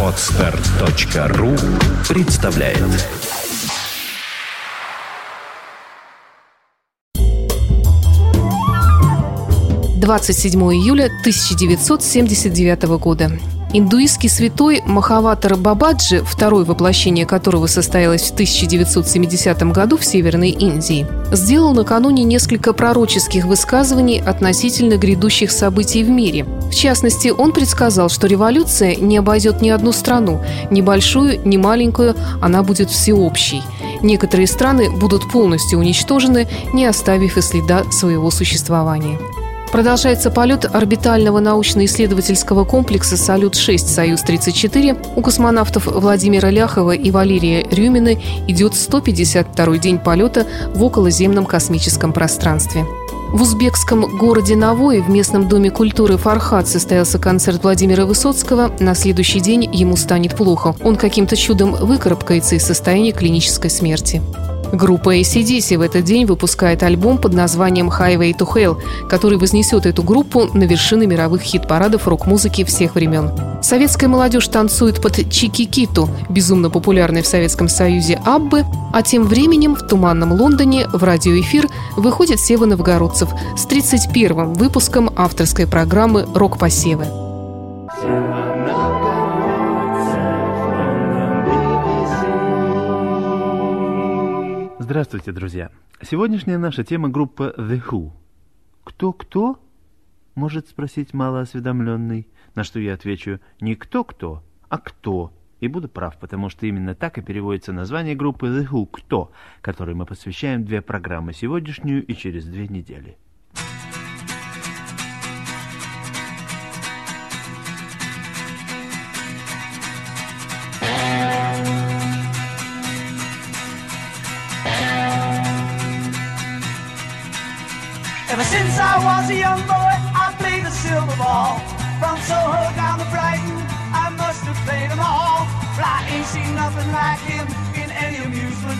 Отстар.ру представляет Двадцать седьмое июля 1979 года. Индуистский святой Махаватара Бабаджи, второе воплощение которого состоялось в 1970 году в Северной Индии, сделал накануне несколько пророческих высказываний относительно грядущих событий в мире. В частности, он предсказал, что революция не обойдет ни одну страну, ни большую, ни маленькую, она будет всеобщей. Некоторые страны будут полностью уничтожены, не оставив и следа своего существования. Продолжается полет орбитального научно-исследовательского комплекса «Салют-6 Союз-34». У космонавтов Владимира Ляхова и Валерия Рюмина идет 152-й день полета в околоземном космическом пространстве. В узбекском городе Навое в местном доме культуры «Фархат» состоялся концерт Владимира Высоцкого. На следующий день ему станет плохо. Он каким-то чудом выкарабкается из состояния клинической смерти. Группа ACDC в этот день выпускает альбом под названием Highway to Hell, который вознесет эту группу на вершины мировых хит-парадов рок-музыки всех времен. Советская молодежь танцует под Чики-Киту, безумно популярной в Советском Союзе Аббы, а тем временем в туманном Лондоне в радиоэфир выходит Сева Новгородцев с 31-м выпуском авторской программы «Рок-посевы». Здравствуйте, друзья! Сегодняшняя наша тема группа The Who. Кто-кто? Может спросить малоосведомленный, на что я отвечу не кто-кто, а кто. И буду прав, потому что именно так и переводится название группы The Who «Кто», которой мы посвящаем две программы, сегодняшнюю и через две недели.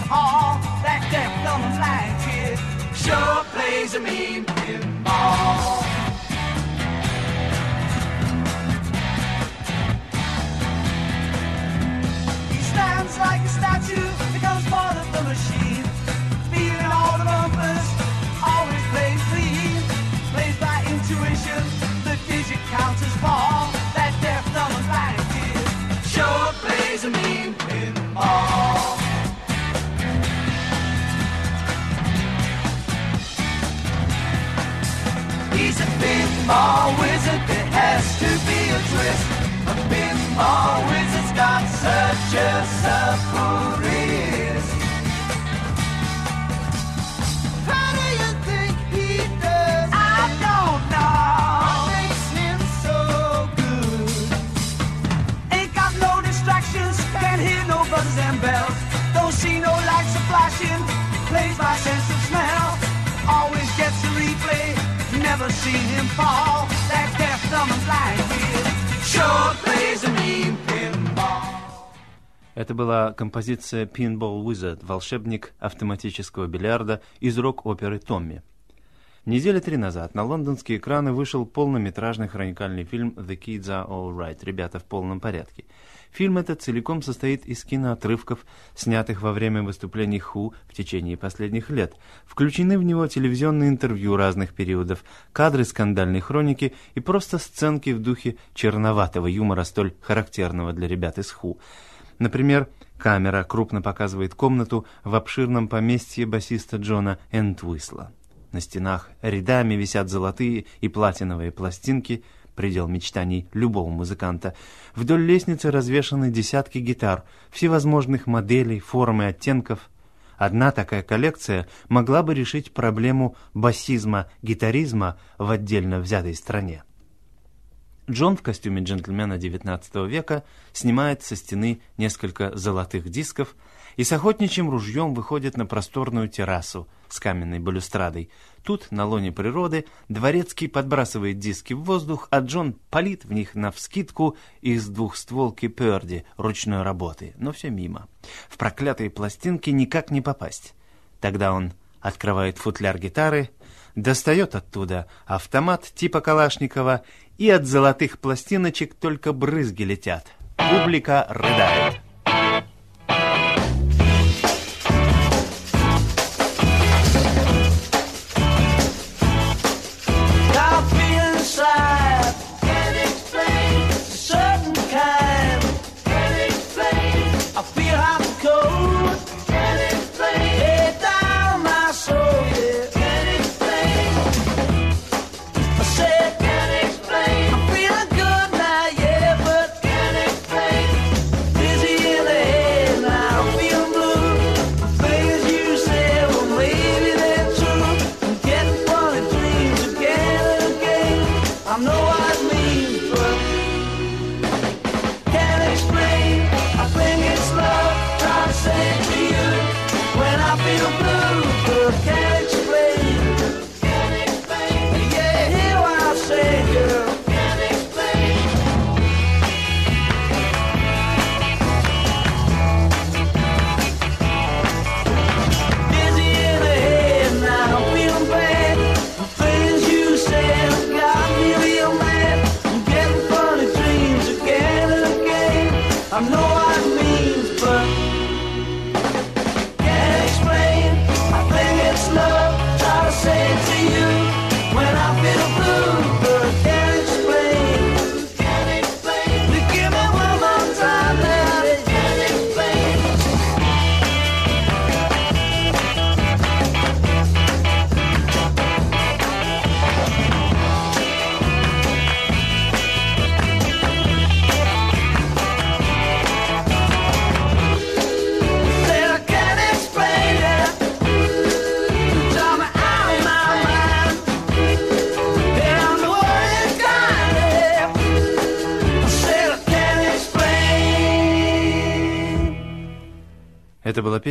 Amusement. That deaf, dumb, blind kid sure plays a mean pinball. He stands like a statue, becomes part of the machine. Feeling all the bumpers, always plays clean. Plays by intuition, the digit counters fall. That deaf, dumb, blind kid sure plays a mean pinball. Pinball wizard, there has to be a twist. A pinball wizard's got such a surprise. How do you think he does? I don't know. What makes him so good? Ain't got no distractions, can't hear no buzzes and bells. Don't see no lights a flashing, plays by sense seen him fall. That deaf, and blind kid sure plays a mean pinball. Это была композиция Pinball Wizard, волшебник автоматического бильярда из рок-оперы «Томми». Недели три назад на лондонские экраны вышел полнометражный хроникальный фильм «The Kids Are All Right» «Ребята в полном порядке». Фильм этот целиком состоит из киноотрывков, снятых во время выступлений Ху в течение последних лет. Включены в него телевизионные интервью разных периодов, кадры скандальной хроники и просто сценки в духе черноватого юмора, столь характерного для ребят из Ху. Например, камера крупно показывает комнату в обширном поместье басиста Джона Энтвисла. На стенах рядами висят золотые и платиновые пластинки, предел мечтаний любого музыканта. Вдоль лестницы развешаны десятки гитар, всевозможных моделей, форм и оттенков. Одна такая коллекция могла бы решить проблему басизма-гитаризма в отдельно взятой стране. Джон в костюме джентльмена XIX века снимает со стены несколько золотых дисков и с охотничьим ружьем выходит на просторную террасу с каменной балюстрадой. Тут, на лоне природы, дворецкий подбрасывает диски в воздух, а Джон палит в них навскидку из двухстволки Перди ручной работы, но все мимо. В проклятые пластинки никак не попасть. Тогда он открывает футляр гитары, достает оттуда автомат типа Калашникова и от золотых пластиночек только брызги летят. Публика рыдает.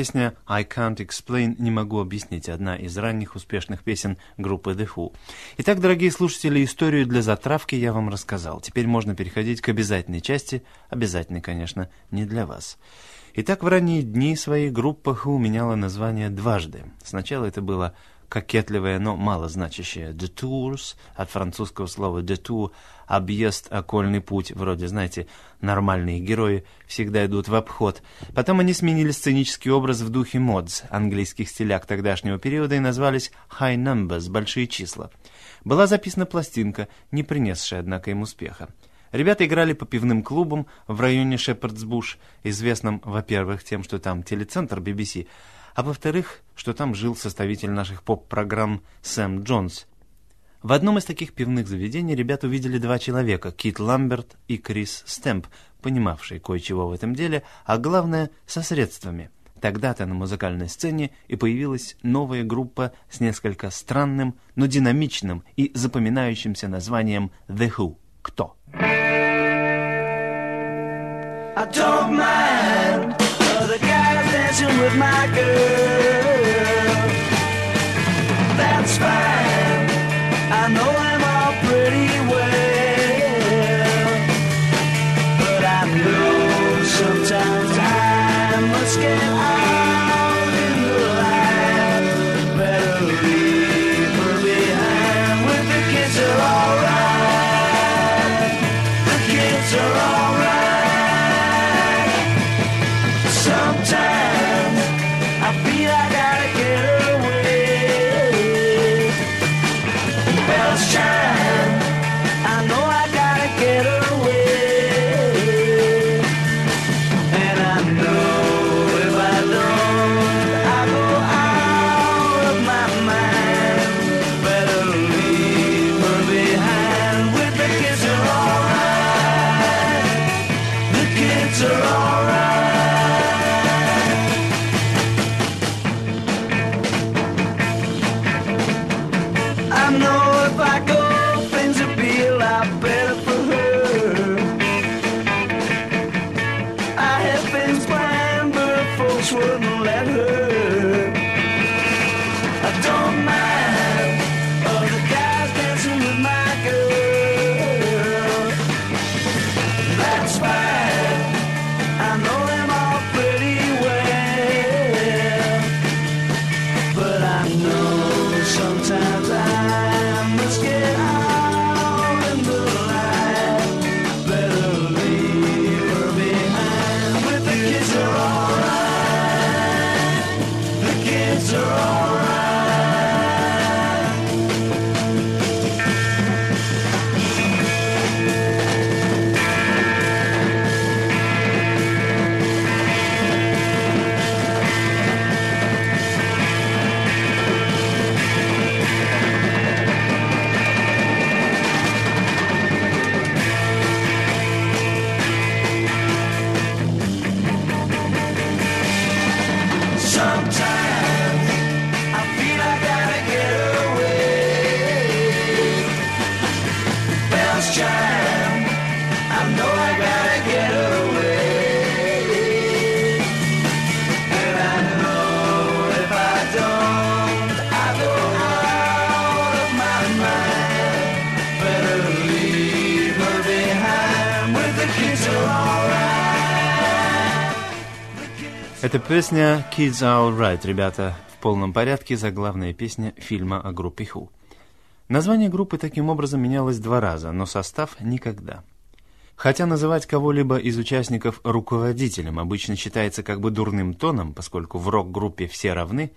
Песня «I Can't Explain» «Не могу объяснить», одна из ранних успешных песен группы The Who. Итак, дорогие слушатели, историю для затравки я вам рассказал. Теперь можно переходить к обязательной части, обязательной, конечно, не для вас. Итак, в ранние дни своей группа Who меняла название дважды. Сначала это было кокетливое, но малозначащее «detours», от французского слова «detour» — объезд, окольный путь, вроде, знаете, нормальные герои всегда идут в обход. Потом они сменили сценический образ в духе модс, английских стилях тогдашнего периода, и назвались «high numbers» — большие числа. Была записана пластинка, не принесшая, однако, им успеха. Ребята играли по пивным клубам в районе Шепардсбуш, известном, во-первых, тем, что там телецентр BBC, а во-вторых, что там жил составитель наших поп-программ Сэм Джонс. В одном из таких пивных заведений ребята увидели два человека, Кит Ламберт и Крис Стэмп, понимавшие кое-чего в этом деле, а главное, со средствами. Тогда-то на музыкальной сцене и появилась новая группа с несколько странным, но динамичным и запоминающимся названием «The Who». Кто? I don't mind with my girl. That's fine. Это песня Kids Are Alright, ребята, в полном порядке, заглавная песня фильма о группе Who. Название группы таким образом менялось два раза, но состав никогда. Хотя называть кого-либо из участников руководителем обычно считается как бы дурным тоном, поскольку в рок-группе все равны,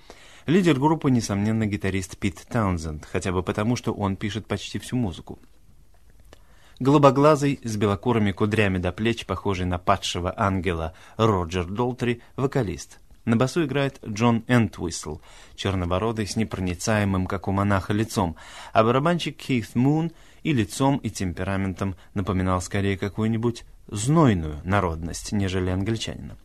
лидер группы, несомненно, гитарист Пит Таунзенд, хотя бы потому, что он пишет почти всю музыку. Голубоглазый, с белокурыми кудрями до плеч, похожий на падшего ангела Роджер Долтри, вокалист. На басу играет Джон Энтвисл, чернобородый, с непроницаемым, как у монаха, лицом, а барабанщик Кейт Мун и лицом, и темпераментом напоминал скорее какую-нибудь знойную народность, нежели англичанина.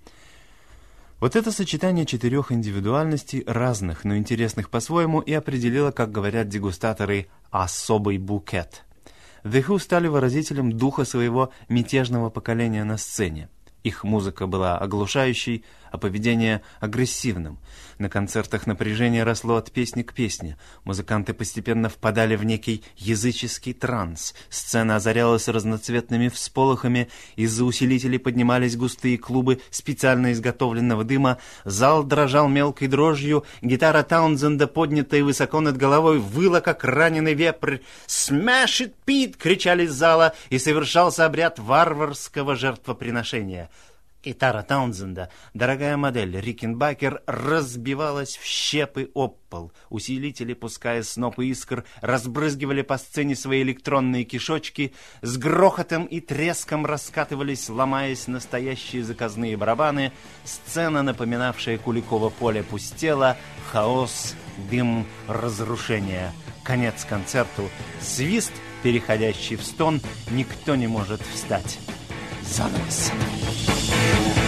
Вот это сочетание четырех индивидуальностей, разных, но интересных по-своему, и определило, как говорят дегустаторы, особый букет – The Who стали выразителем духа своего мятежного поколения на сцене. Их музыка была оглушающей, а поведение агрессивным. На концертах напряжение росло от песни к песне. Музыканты постепенно впадали в некий языческий транс. Сцена озарялась разноцветными всполохами, из-за усилителей поднимались густые клубы специально изготовленного дыма, зал дрожал мелкой дрожью, гитара Таунзенда, поднятая высоко над головой, выла, как раненый вепрь. «Smash it, Pete!» — кричали из зала, и совершался обряд варварского жертвоприношения. Гитара Таунзенда, дорогая модель Рикенбакер, разбивалась в щепы об пол. Усилители, пуская снопы искр, разбрызгивали по сцене свои электронные кишочки, с грохотом и треском раскатывались, ломаясь настоящие заказные барабаны. Сцена, напоминавшая Куликово поле, пустела. Хаос, дым, разрушение. Конец концерту. Свист, переходящий в стон. Никто не может встать. Gonzalez.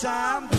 time.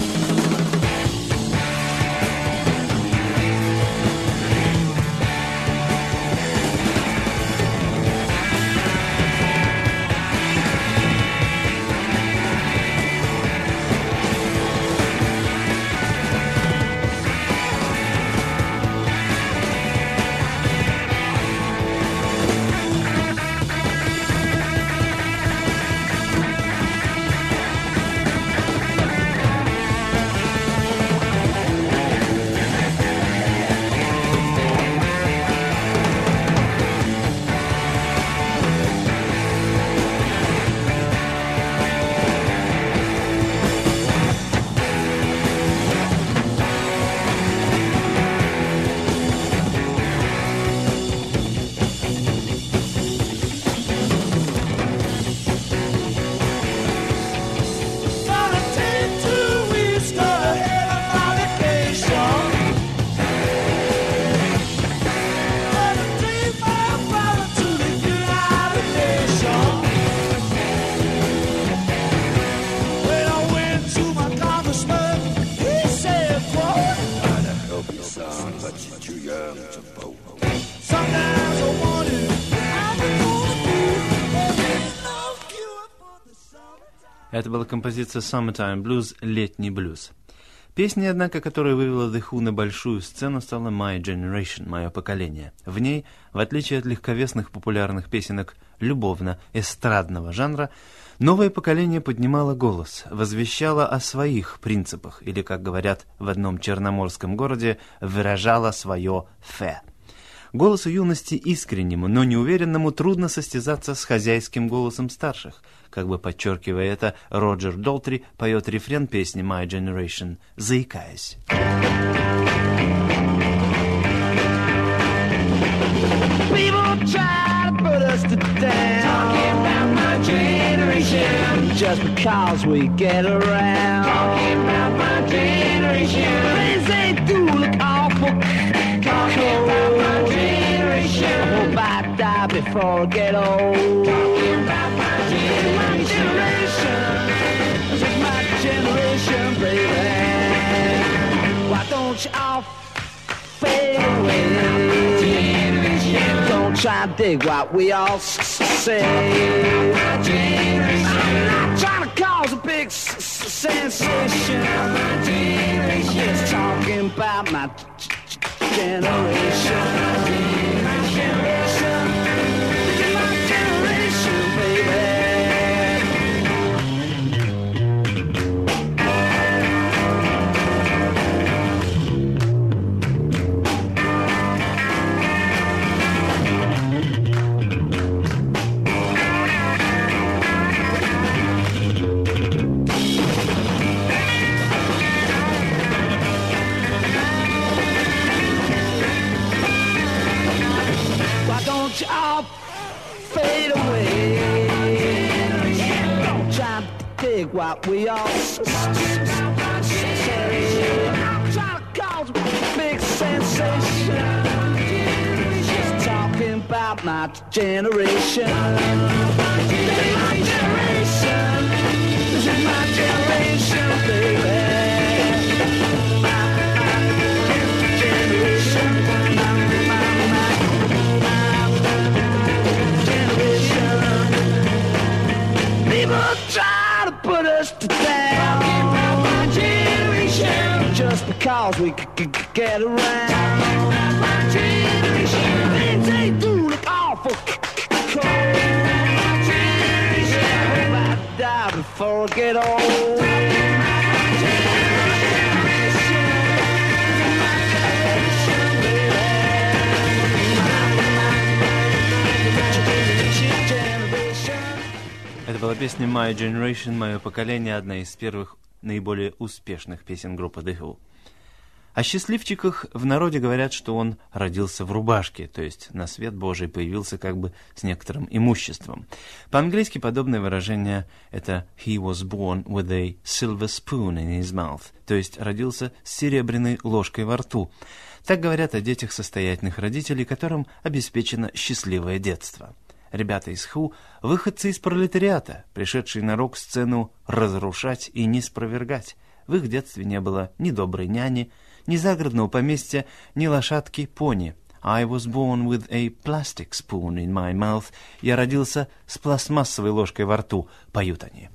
Это была композиция Summertime Blues «Летний блюз». Песней, однако, которая вывела The Who на большую сцену, стала My Generation, «Мое поколение». В ней, в отличие от легковесных популярных песенок любовно-эстрадного жанра, новое поколение поднимало голос, возвещало о своих принципах, или, как говорят в одном черноморском городе, выражало свое «фе». Голосу юности искреннему, но неуверенному трудно состязаться с хозяйским голосом старших. Как бы подчеркивая это, Роджер Долтри поет рефрен песни «My Generation», заикаясь. Just because we get around. Talking about my generation. Things they do look awful. Talking about my generation. I hope I die before I get old. Talking about try to dig what we all say. I'm not trying to cause a big s- sensation. Just talking about my g- generation. My generation. dig what we all Trying to cause Talking about my generation. We c- c- c- get around. Talking about my generation. Things they do look awful c- c- cold. My generation. I hope I die before I get old. Talking about my generation. My generation, baby. Generation. Это была песня My Generation, мое поколение, одна из первых наиболее успешных песен группы The Who. О счастливчиках в народе говорят, что он родился в рубашке, то есть на свет Божий появился как бы с некоторым имуществом. По-английски подобное выражение это «he was born with a silver spoon in his mouth», то есть родился с серебряной ложкой во рту. Так говорят о детях состоятельных родителей, которым обеспечено счастливое детство. Ребята из Ху – выходцы из пролетариата, пришедшие на рок-сцену разрушать и не спровергать. В их детстве не было ни доброй няни, ни загородного поместья, ни лошадки-пони. I was born with a plastic spoon in my mouth. Я родился с пластмассовой ложкой во рту, поют они.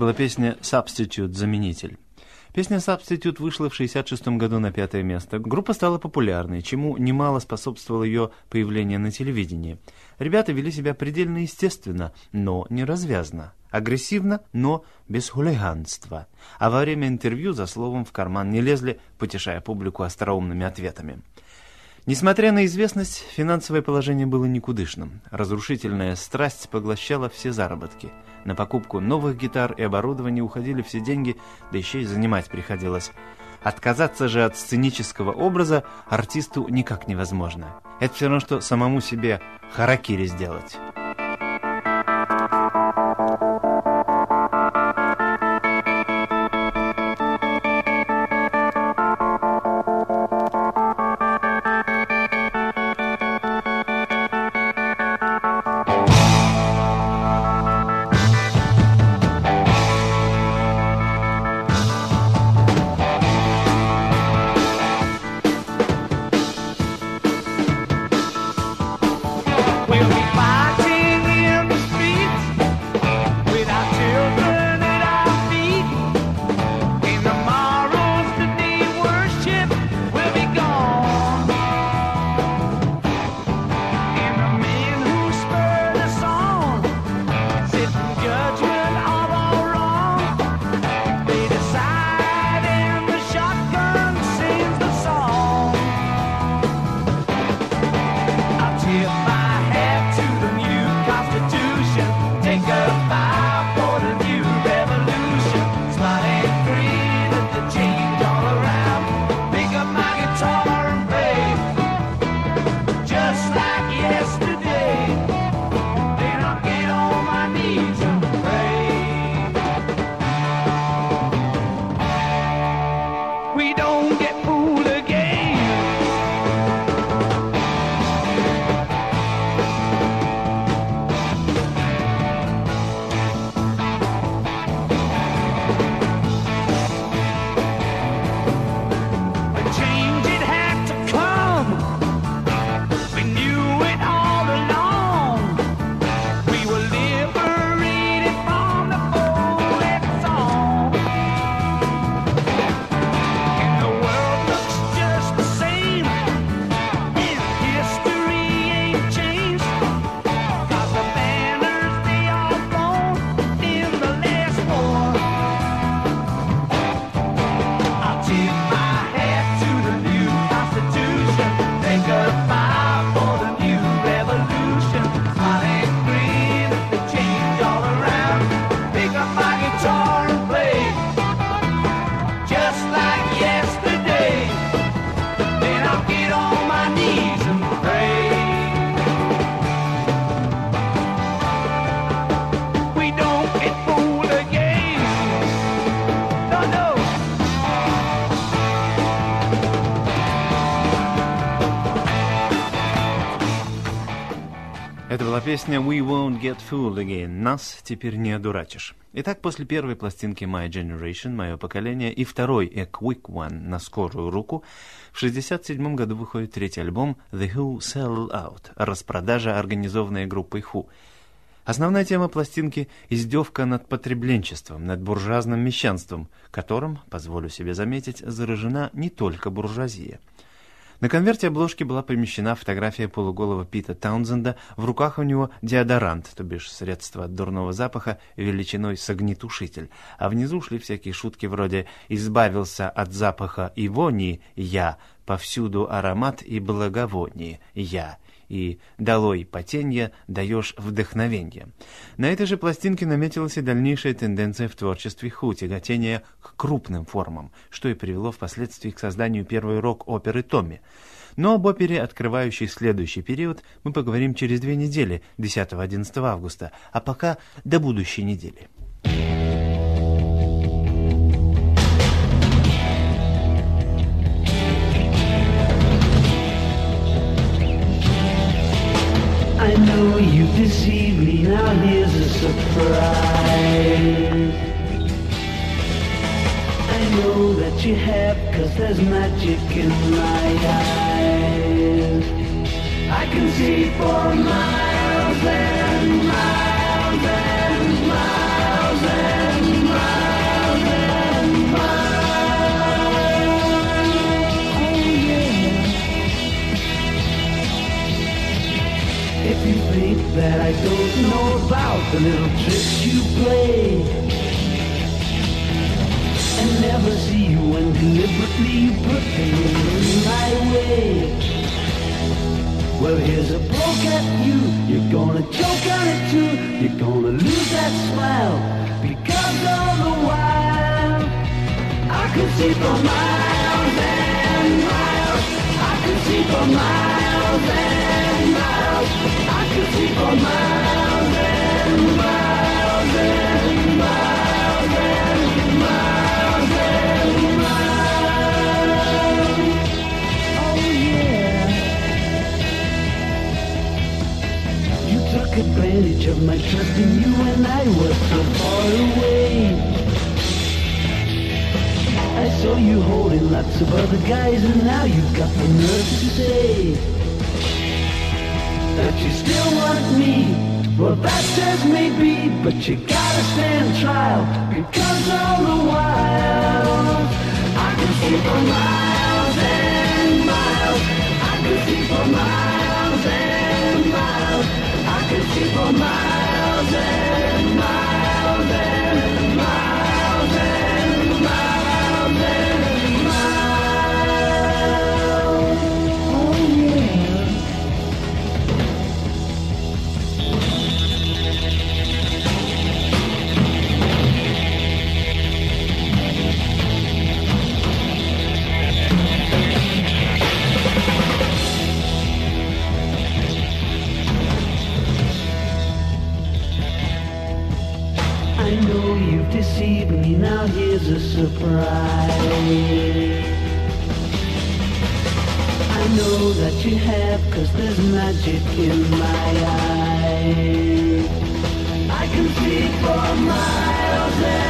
Была песня «Substitute» — «Заменитель». Песня Substitute вышла в 1966 году на пятое место. Группа стала популярной, чему немало способствовало ее появление на телевидении. Ребята вели себя предельно естественно, но не развязно. Агрессивно, но без хулиганства. А во время интервью за словом в карман не лезли, потешая публику остроумными ответами. Несмотря на известность, финансовое положение было никудышным. Разрушительная страсть поглощала все заработки. На покупку новых гитар и оборудования уходили все деньги, да еще и занимать приходилось. Отказаться же от сценического образа артисту никак невозможно. Это все равно, что самому себе харакири сделать. Песня «We won't get fooled again» «Нас теперь не одурачишь». Итак, после первой пластинки «My Generation» «Мое поколение» и второй «A Quick One» на скорую руку, в 1967 году выходит третий альбом «The Who Sell Out» распродажа, организованная группой Who. Основная тема пластинки – издевка над потребленчеством, над буржуазным мещанством, которым, позволю себе заметить, заражена не только буржуазия. На конверте обложки была помещена фотография полуголого Пита Таунзенда, в руках у него деодорант, то бишь средство от дурного запаха величиной с огнетушитель, а внизу шли всякие шутки вроде «избавился от запаха и вони я, повсюду аромат и благовоние я» и «Долой потенье, даешь вдохновенье». На этой же пластинке наметилась и дальнейшая тенденция в творчестве Ху, тяготение к крупным формам, что и привело впоследствии к созданию первой рок-оперы «Томми». Но об опере, открывающей следующий период, мы поговорим через две недели, 10-11 августа, а пока до будущей недели. Deceived me, now here's a surprise. I know that you have, cause there's magic in my eyes. I can see for miles and miles took advantage of my trust in you when I was so far away. I saw you holding lots of other guys and now you've got the nerve to say that you still want me. Well, that says maybe, but you gotta stand trial because all the while I can see for miles and miles. I can see for miles and miles. Can see for miles and miles and a surprise. I know that you have, cause there's magic in my eyes. I can see for miles